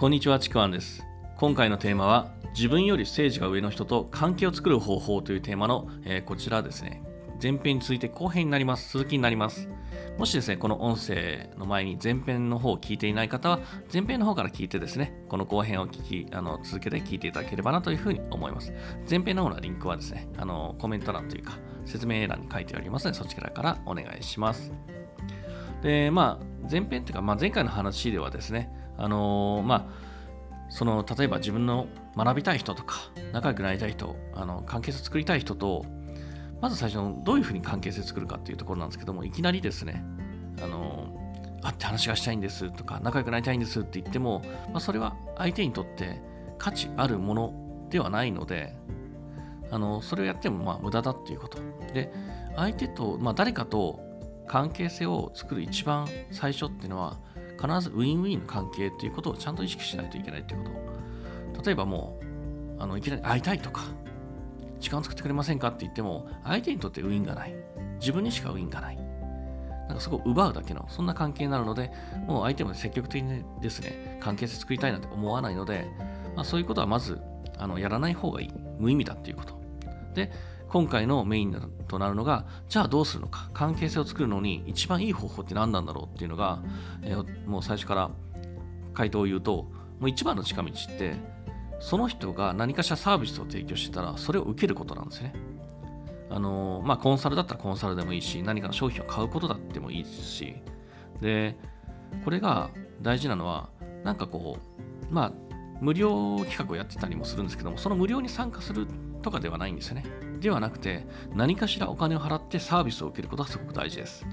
こんにちは、ちくわんです。今回のテーマは、自分よりステージが上の人と関係を作る方法というテーマの、えーこちらですね、前編に続いて後編になります。続きになります。もしですね、この音声の前に前編の方を聞いていない方は、前編の方から聞いてですね、この後編を聞き、あの続けて聞いていただければなというふうに思います。前編の方のリンクはですね、あのコメント欄というか、説明欄に書いてありますので、そちらからお願いします。で、まあ、前編というか、まあ、前回の話ではですね、あのまあ、その例えば自分の学びたい人とか仲良くなりたい人あの関係性作りたい人とまず最初のどういうふうに関係性作るかっていうところなんですけどもいきなりですねあの会って話がしたいんですとか仲良くなりたいんですって言っても、まあ、それは相手にとって価値あるものではないのであのそれをやってもまあ無駄だっていうこと。で相手と、まあ、誰かと関係性を作る一番最初っていうのは必ずウィンウィンの関係っていうことをちゃんと意識しないといけないっていうこと。例えばもうあのいきなり会いたいとか時間を作ってくれませんかって言っても相手にとってウィンがない。自分にしかウィンがない。なんかそこを奪うだけのそんな関係になるのでもう相手も積極的にですね関係性作りたいなんて思わないので、まあ、そういうことはまずあのやらない方がいい。無意味だっていうこと。で今回のメインとなるのがじゃあどうするのか？関係性を作るのに一番いい方法って何なんだろうっていうのが、えーもう最初から回答を言うともう一番の近道ってその人が何かしらサービスを提供してたらそれを受けることなんですね。あのーまあコンサルだったらコンサルでもいいし何かの商品を買うことだってもいいですし。でこれが大事なのはなんかこうまあ無料企画をやってたりもするんですけどもその無料に参加するとかではないんですよね。ではなくて何かしらお金を払ってサービスを受けることがすごく大事です。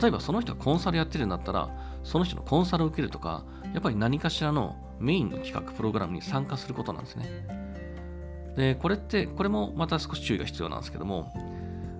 例えばその人がコンサルやってるんだったらその人のコンサルを受けるとかやっぱり何かしらのメインの企画プログラムに参加することなんですね。でこれってこれもまた少し注意が必要なんですけども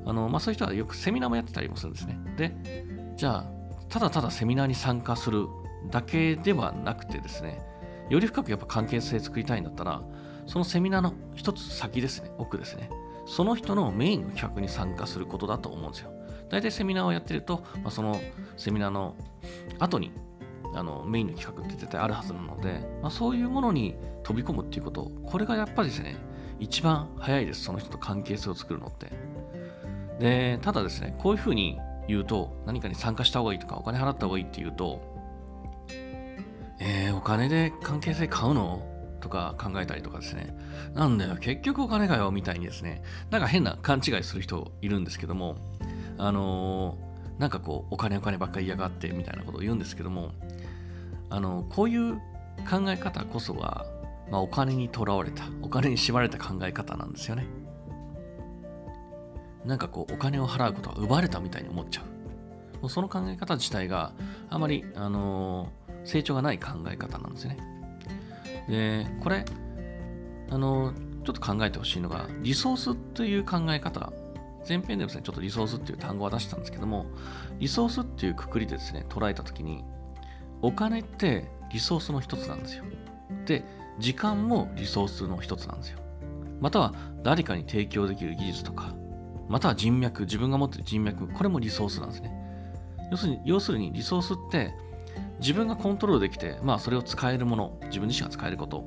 あの、まあ、そういう人はよくセミナーもやってたりもするんですね。でじゃあただただセミナーに参加するだけではなくてですねより深くやっぱ関係性作りたいんだったらそのセミナーの一つ先ですね奥ですね。その人のメインの企画に参加することだと思うんですよ。大体セミナーをやってると、まあ、そのセミナーの後にあのメインの企画って絶対あるはずなので、まあ、そういうものに飛び込むっていうことこれがやっぱりですね一番早いですその人と関係性を作るのって。でただですねこういうふうに言うと何かに参加した方がいいとかお金払った方がいいって言うとえー、お金で関係性買うの？とか考えたりとかですね。なんだよ結局お金かよみたいにですね。なんか変な勘違いする人いるんですけどもあのーなんかこうお金お金ばっかり嫌がってみたいなことを言うんですけどもあのこういう考え方こそが、まあ、お金にとらわれたお金に縛られた考え方なんですよね。なんかこうお金を払うことは奪われたみたいに思っちゃう。もうその考え方自体があまり、あのー成長がない考え方なんですよね。でこれあのちょっと考えてほしいのがリソースという考え方前編でですねちょっとリソースっていう単語は出したんですけどもリソースっていうくくりでですね捉えた時にお金ってリソースの一つなんですよ。で時間もリソースの一つなんですよ。または誰かに提供できる技術とかまたは人脈自分が持っている人脈これもリソースなんですね。要するに要するにリソースって自分がコントロールできて、まあ、それを使えるもの自分自身が使えること、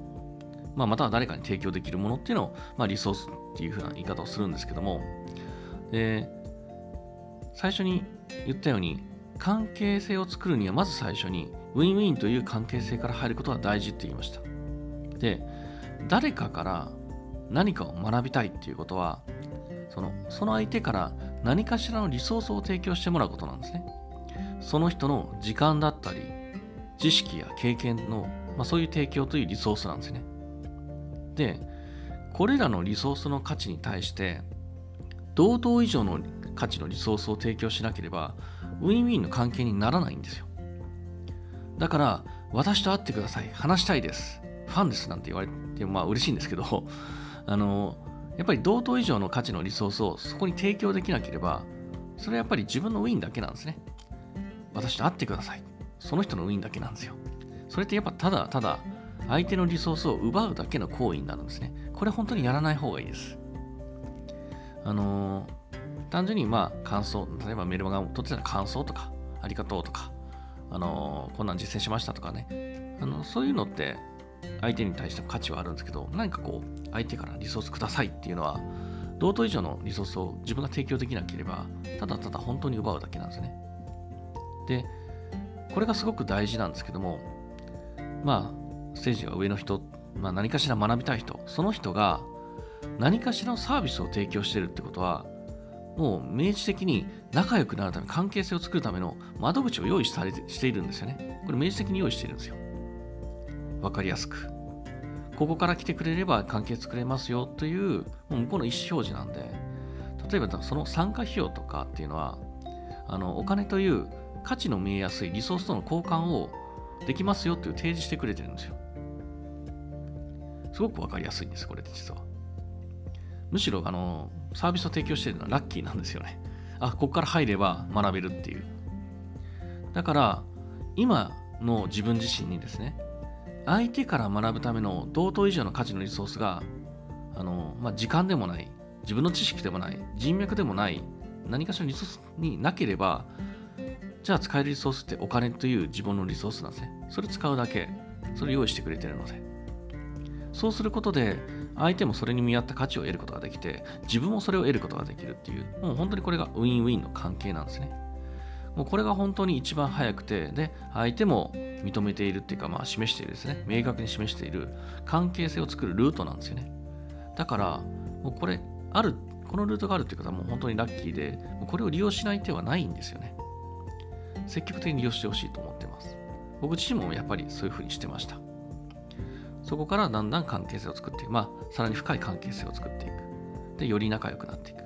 まあ、または誰かに提供できるものっていうのを、まあ、リソースっていうふうな言い方をするんですけどもで最初に言ったように関係性を作るにはまず最初にウィンウィンという関係性から入ることが大事って言いました。で誰かから何かを学びたいっていうことはそのその相手から何かしらのリソースを提供してもらうことなんですね。その人の時間だったり知識や経験の、まあ、そういう提供というリソースなんですね。でこれらのリソースの価値に対して同等以上の価値のリソースを提供しなければウィンウィンの関係にならないんですよ。だから私と会ってください。話したいです。ファンですなんて言われてまあ嬉しいんですけど あのやっぱり同等以上の価値のリソースをそこに提供できなければそれはやっぱり自分のウィンだけなんですね。私と会ってください。その人のウィンだけなんですよ。それってやっぱただただ相手のリソースを奪うだけの行為になるんですね。これ本当にやらない方がいいです。あのー単純にまあ感想例えばメルマガを取ってたら感想とかありがとうとかあのこんなん実践しましたとかね。あのそういうのって相手に対しても価値はあるんですけど何かこう相手からリソースくださいっていうのは同等以上のリソースを自分が提供できなければただただ本当に奪うだけなんですね。でこれがすごく大事なんですけどもまあステージが上の人、まあ、何かしら学びたい人その人が何かしらのサービスを提供してるってことはもう明示的に仲良くなるため関係性を作るための窓口を用意されてしているんですよね。これ明示的に用意しているんですよ。わかりやすく。ここから来てくれれば関係作れますよというもう向こうの意思表示なんで例えばその参加費用とかっていうのはあのお金という価値の見えやすいリソースとの交換をできますよっていう提示してくれてるんですよ。すごくわかりやすいんですこれで実は。むしろあのサービスを提供してるのはラッキーなんですよね。あここから入れば学べるっていう。だから今の自分自身にですね相手から学ぶための同等以上の価値のリソースがあの、まあ、時間でもない自分の知識でもない人脈でもない何かしらのリソースになければじゃあ使えるリソースってお金という自分のリソースなんですね。それ使うだけ。それ用意してくれてるので。そうすることで相手もそれに見合った価値を得ることができて自分もそれを得ることができるっていうもう本当にこれがウィンウィンの関係なんですね。もうこれが本当に一番早くてで相手も認めているっていうか、まあ、示しているですね。明確に示している関係性を作るルートなんですよね。だからもうこれあるこのルートがあるっていう方はもう本当にラッキーでこれを利用しない手はないんですよね。積極的に利用してほしいと思ってます。僕自身もやっぱりそういうふうにしてました。そこからだんだん関係性を作っていく。まあさらに深い関係性を作っていく。でより仲良くなっていく。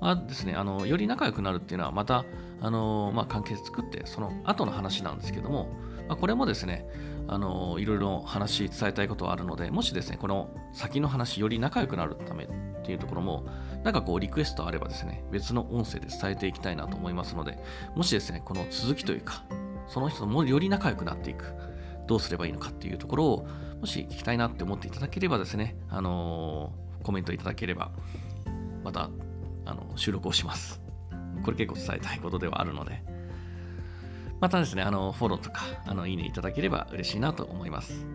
まあですね、あのより仲良くなるっていうのはまたあの、まあ、関係性作ってその後の話なんですけども、まあ、これもですねあのいろいろ話伝えたいことはあるのでもしですねこの先の話より仲良くなるためっていうところもなんかこうリクエストあればですね別の音声で伝えていきたいなと思いますのでもしですねこの続きというかその人ともより仲良くなっていくどうすればいいのかっていうところをもし聞きたいなって思っていただければですねあのコメントいただければまたあの収録をします。これ結構伝えたいことではあるので、またですね、あのフォローとかあのいいねいただければ嬉しいなと思います、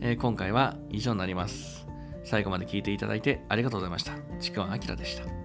えー、今回は以上になります。最後まで聞いていただいてありがとうございました。ちくわあきらでした。